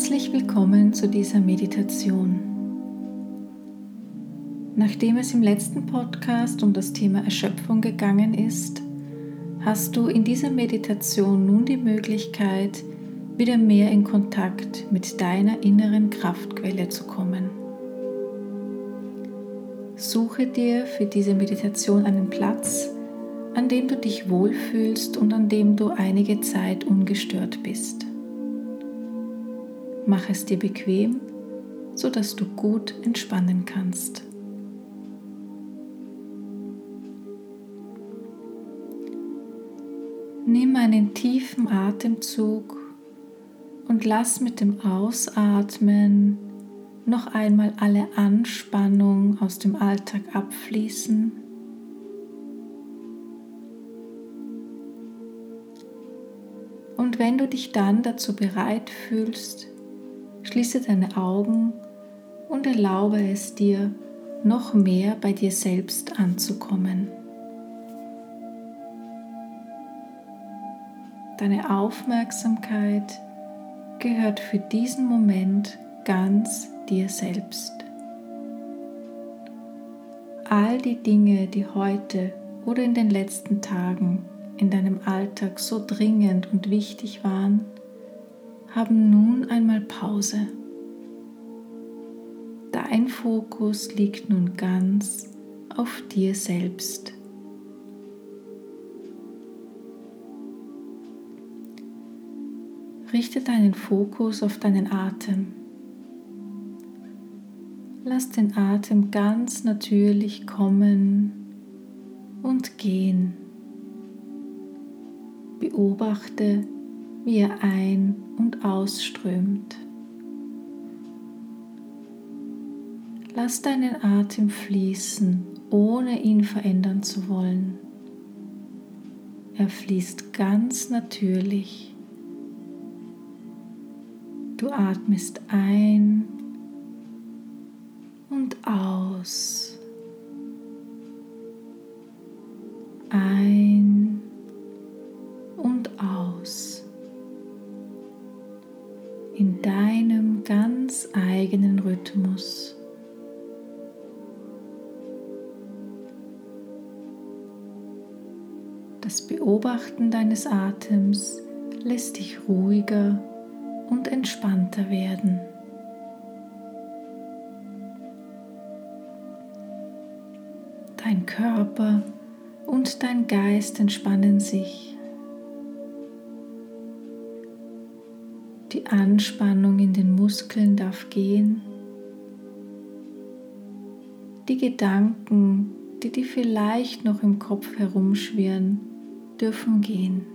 Herzlich willkommen zu dieser Meditation. Nachdem es im letzten Podcast um das Thema Erschöpfung gegangen ist, hast du in dieser Meditation nun die Möglichkeit, wieder mehr in Kontakt mit deiner inneren Kraftquelle zu kommen. Suche dir für diese Meditation einen Platz, an dem du dich wohlfühlst und an dem du einige Zeit ungestört bist. Mach es dir bequem, sodass du gut entspannen kannst. Nimm einen tiefen Atemzug und lass mit dem Ausatmen noch einmal alle Anspannung aus dem Alltag abfließen. Und wenn du dich dann dazu bereit fühlst, schließe deine Augen und erlaube es dir, noch mehr bei dir selbst anzukommen. Deine Aufmerksamkeit gehört für diesen Moment ganz dir selbst. All die Dinge, die heute oder in den letzten Tagen in deinem Alltag so dringend und wichtig waren, haben nun einmal Pause. Dein Fokus liegt nun ganz auf dir selbst. Richte deinen Fokus auf deinen Atem. Lass den Atem ganz natürlich kommen und gehen. Beobachte, wie er ein- und ausströmt. Lass deinen Atem fließen, ohne ihn verändern zu wollen. Er fließt ganz natürlich. Du atmest ein und aus. Ein In deinem ganz eigenen Rhythmus. Das Beobachten deines Atems lässt dich ruhiger und entspannter werden. Dein Körper und dein Geist entspannen sich. Anspannung in den Muskeln darf gehen. Die Gedanken, die dir vielleicht noch im Kopf herumschwirren, dürfen gehen.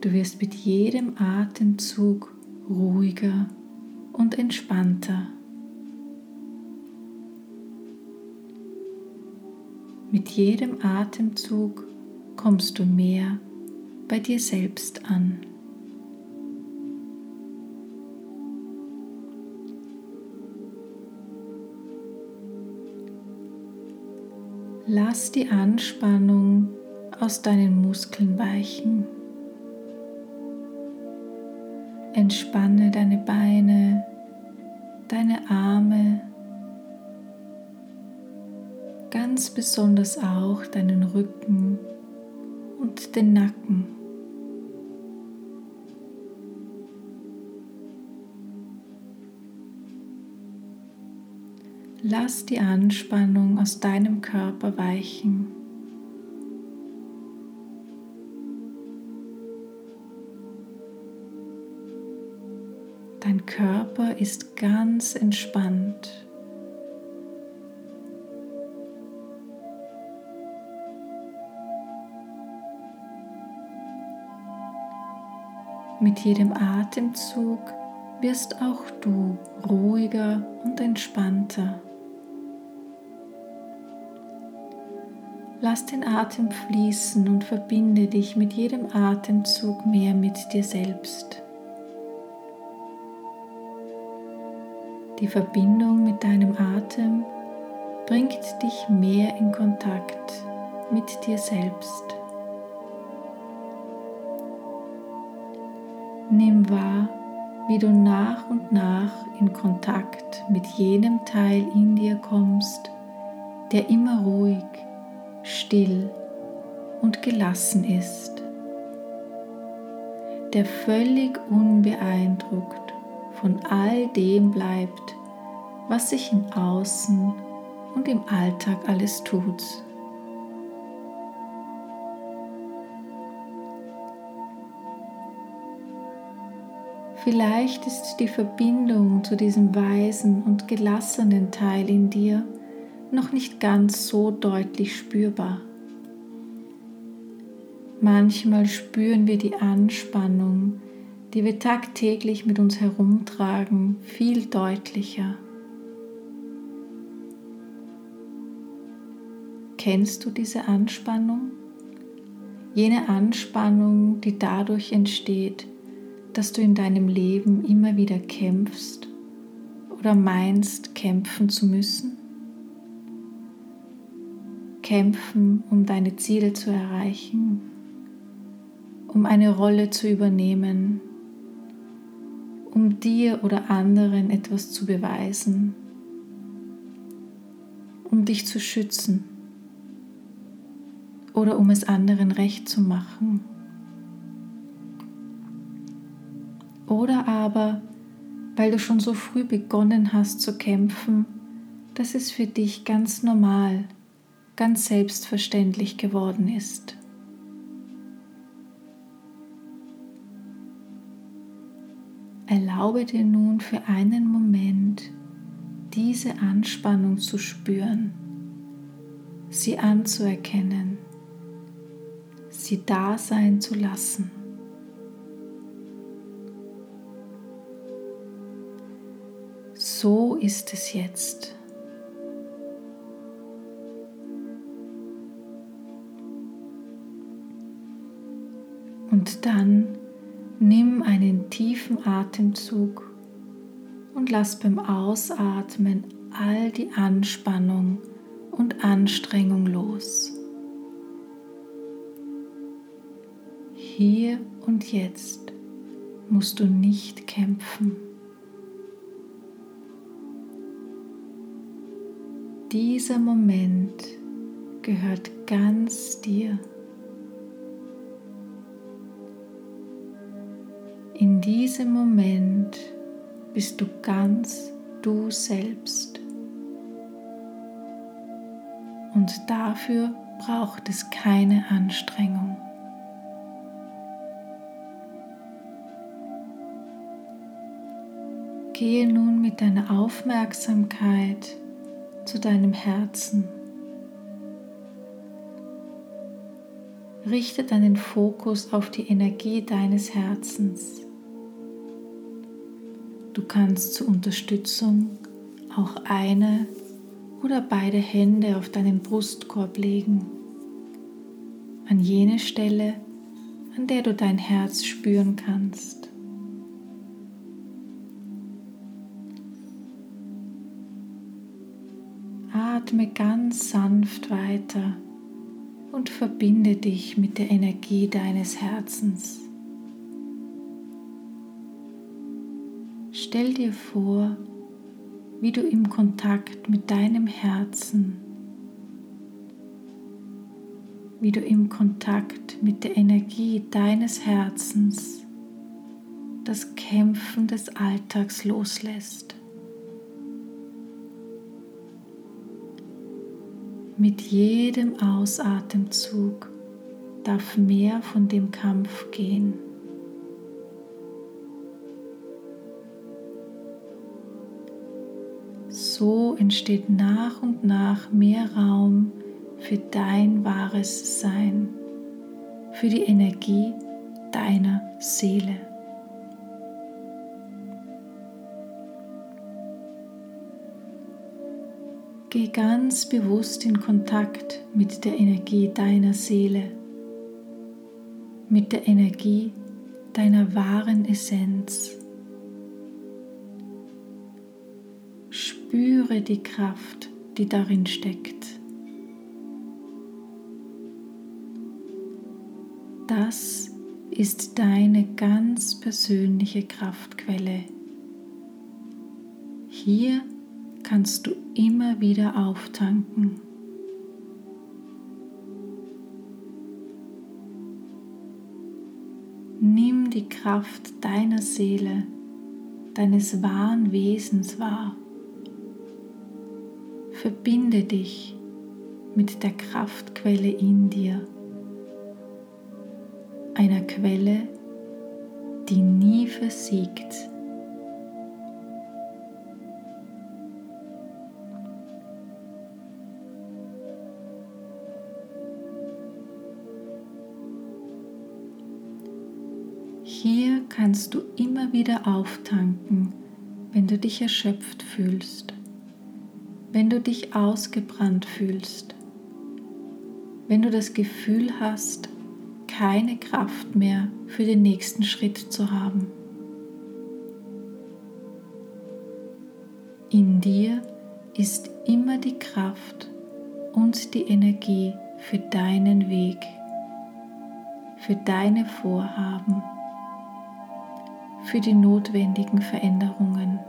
Du wirst mit jedem Atemzug ruhiger und entspannter. Mit jedem Atemzug kommst du mehr bei dir selbst an. Lass die Anspannung aus deinen Muskeln weichen. Entspanne deine Beine, deine Arme, ganz besonders auch deinen Rücken und den Nacken. Lass die Anspannung aus deinem Körper weichen. Dein Körper ist ganz entspannt. Mit jedem Atemzug wirst auch du ruhiger und entspannter. Lass den Atem fließen und verbinde dich mit jedem Atemzug mehr mit dir selbst. Die Verbindung mit deinem Atem bringt dich mehr in Kontakt mit dir selbst. Nimm wahr, wie du nach und nach in Kontakt mit jenem Teil in dir kommst, der immer ruhig, still und gelassen ist, der völlig unbeeindruckt von all dem bleibt, was sich im Außen und im Alltag alles tut. Vielleicht ist die Verbindung zu diesem weisen und gelassenen Teil in dir noch nicht ganz so deutlich spürbar. Manchmal spüren wir die Anspannung, die wir tagtäglich mit uns herumtragen, viel deutlicher. Kennst du diese Anspannung? Jene Anspannung, die dadurch entsteht, dass du in deinem Leben immer wieder kämpfst oder meinst, kämpfen zu müssen? Kämpfen, um deine Ziele zu erreichen, um eine Rolle zu übernehmen, um dir oder anderen etwas zu beweisen, um dich zu schützen oder um es anderen recht zu machen. Oder aber, weil du schon so früh begonnen hast zu kämpfen, dass es für dich ganz normal, ganz selbstverständlich geworden ist. Erlaube dir nun für einen Moment diese Anspannung zu spüren, sie anzuerkennen, sie da sein zu lassen. So ist es jetzt. Und dann nimm einen tiefen Atemzug und lass beim Ausatmen all die Anspannung und Anstrengung los. Hier und jetzt musst du nicht kämpfen. Dieser Moment gehört ganz dir. Diesem Moment bist du ganz du selbst. Und dafür braucht es keine Anstrengung. Gehe nun mit deiner Aufmerksamkeit zu deinem Herzen. Richte deinen Fokus auf die Energie deines Herzens. Du kannst zur Unterstützung auch eine oder beide Hände auf deinen Brustkorb legen, an jene Stelle, an der du dein Herz spüren kannst. atme ganz sanft weiter und verbinde dich mit der Energie deines Herzens. Stell dir vor, wie du im Kontakt mit deinem Herzen, wie du im Kontakt mit der Energie deines Herzens das Kämpfen des Alltags loslässt. Mit jedem Ausatemzug darf mehr von dem Kampf gehen. So entsteht nach und nach mehr Raum für dein wahres Sein, für die Energie deiner Seele. Geh ganz bewusst in Kontakt mit der Energie deiner Seele, mit der Energie deiner wahren Essenz. Spüre die Kraft, die darin steckt. Das ist deine ganz persönliche Kraftquelle. Hier kannst du immer wieder auftanken. Nimm die Kraft deiner Seele, deines wahren Wesens wahr. Verbinde dich mit der Kraftquelle in dir, einer Quelle, die nie versiegt. Hier kannst du immer wieder auftanken, wenn du dich erschöpft fühlst, wenn du dich ausgebrannt fühlst, wenn du das Gefühl hast, keine Kraft mehr für den nächsten Schritt zu haben. In dir ist immer die Kraft und die Energie für deinen Weg, für deine Vorhaben für die notwendigen Veränderungen.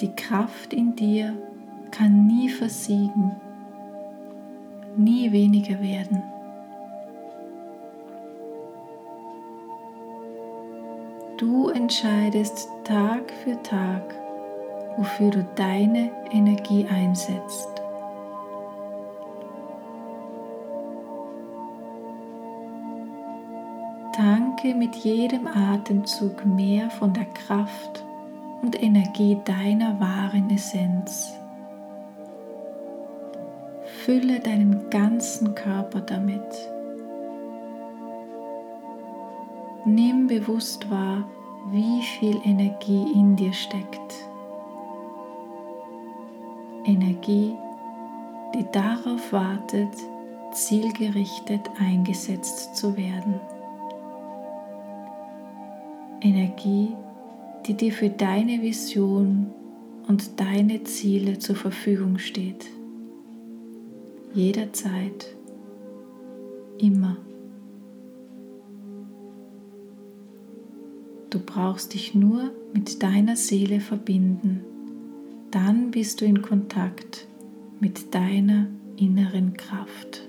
Die Kraft in dir kann nie versiegen, nie weniger werden. Du entscheidest Tag für Tag, wofür du deine Energie einsetzt. Tanke mit jedem Atemzug mehr von der Kraft und Energie deiner wahren Essenz. Fülle deinen ganzen Körper damit. Nimm bewusst wahr, wie viel Energie in dir steckt. Energie, die darauf wartet, zielgerichtet eingesetzt zu werden. Energie, die dir für deine Vision und deine Ziele zur Verfügung steht. Jederzeit, immer. Du brauchst dich nur mit deiner Seele verbinden. Dann bist du in Kontakt mit deiner inneren Kraft.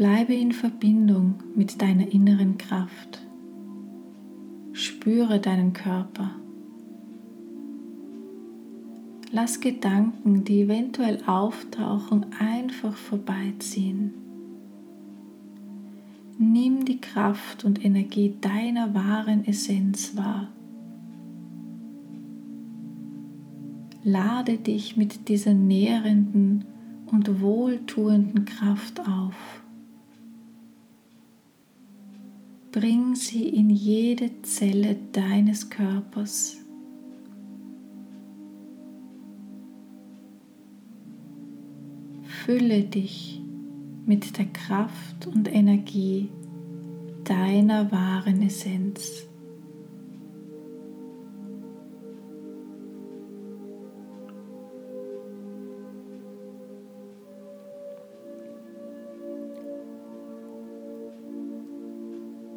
Bleibe in Verbindung mit deiner inneren Kraft. Spüre deinen Körper. Lass Gedanken, die eventuell auftauchen, einfach vorbeiziehen. Nimm die Kraft und Energie deiner wahren Essenz wahr. Lade dich mit dieser nährenden und wohltuenden Kraft auf. Bring sie in jede Zelle deines Körpers. Fülle dich mit der Kraft und Energie deiner wahren Essenz.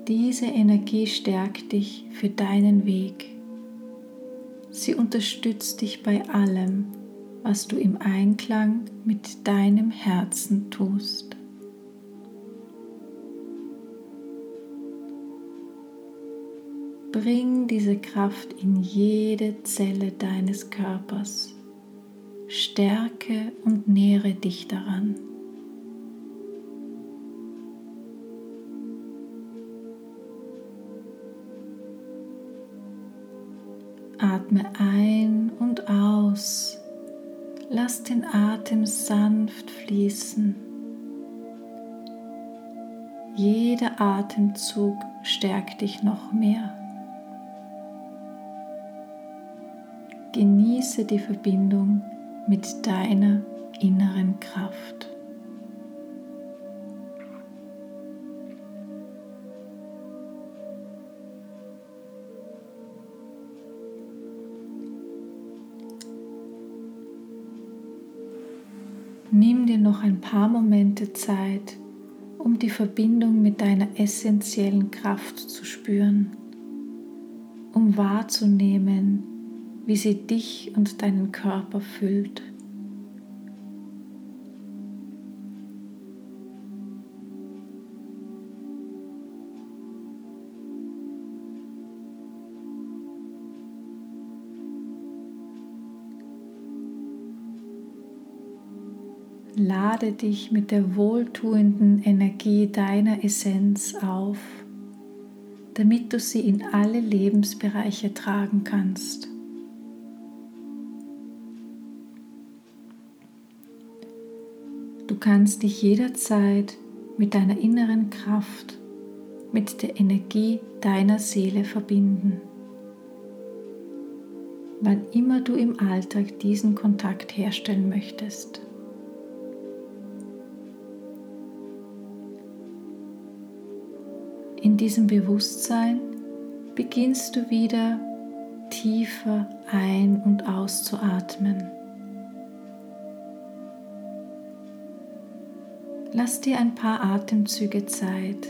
Diese Energie stärkt dich für deinen Weg. Sie unterstützt dich bei allem, was du im Einklang mit deinem Herzen tust. Bring diese Kraft in jede Zelle deines Körpers. Stärke und nähre dich daran. Atme ein und aus. Lass den Atem sanft fließen. Jeder Atemzug stärkt dich noch mehr. Genieße die Verbindung mit deiner inneren Kraft. Noch ein paar Momente Zeit, um die Verbindung mit deiner essentiellen Kraft zu spüren, um wahrzunehmen, wie sie dich und deinen Körper füllt. Lade dich mit der wohltuenden Energie deiner Essenz auf, damit du sie in alle Lebensbereiche tragen kannst. Du kannst dich jederzeit mit deiner inneren Kraft, mit der Energie deiner Seele verbinden. Wann immer du im Alltag diesen Kontakt herstellen möchtest. In diesem Bewusstsein beginnst du wieder tiefer ein- und auszuatmen. Lass dir ein paar Atemzüge Zeit,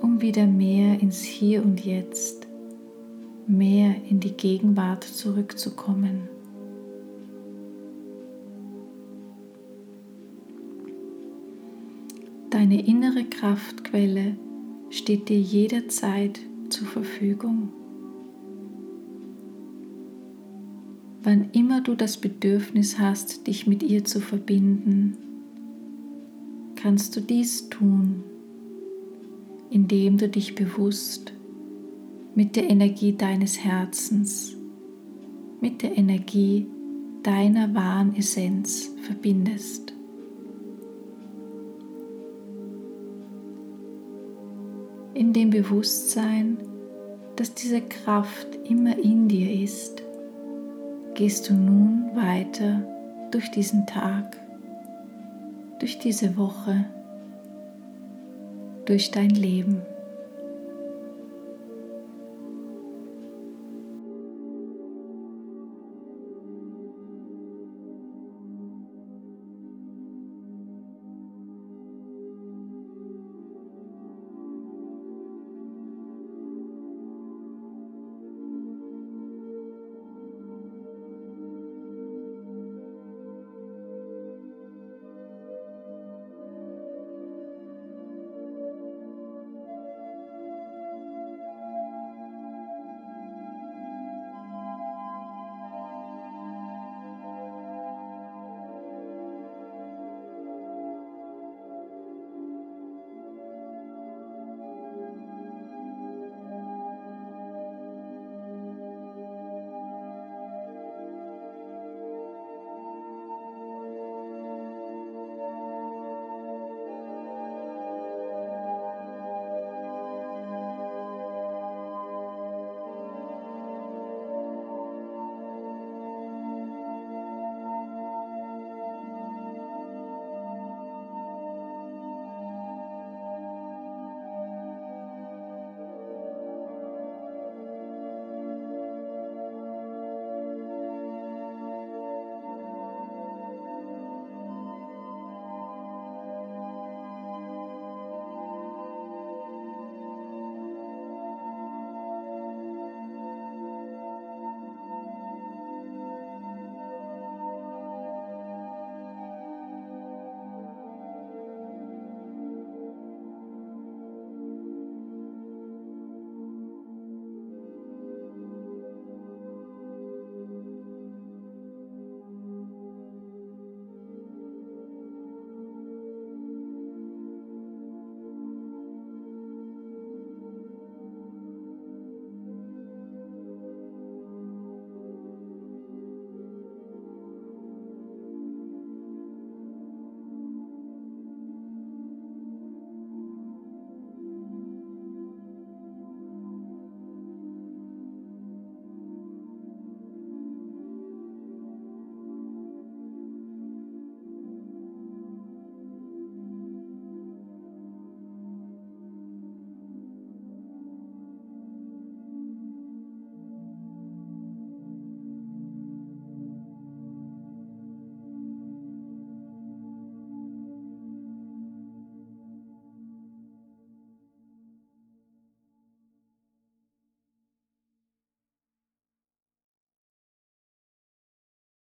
um wieder mehr ins Hier und Jetzt, mehr in die Gegenwart zurückzukommen. Deine innere Kraftquelle steht dir jederzeit zur Verfügung. Wann immer du das Bedürfnis hast, dich mit ihr zu verbinden, kannst du dies tun, indem du dich bewusst mit der Energie deines Herzens, mit der Energie deiner wahren Essenz verbindest. In dem Bewusstsein, dass diese Kraft immer in dir ist, gehst du nun weiter durch diesen Tag, durch diese Woche, durch dein Leben.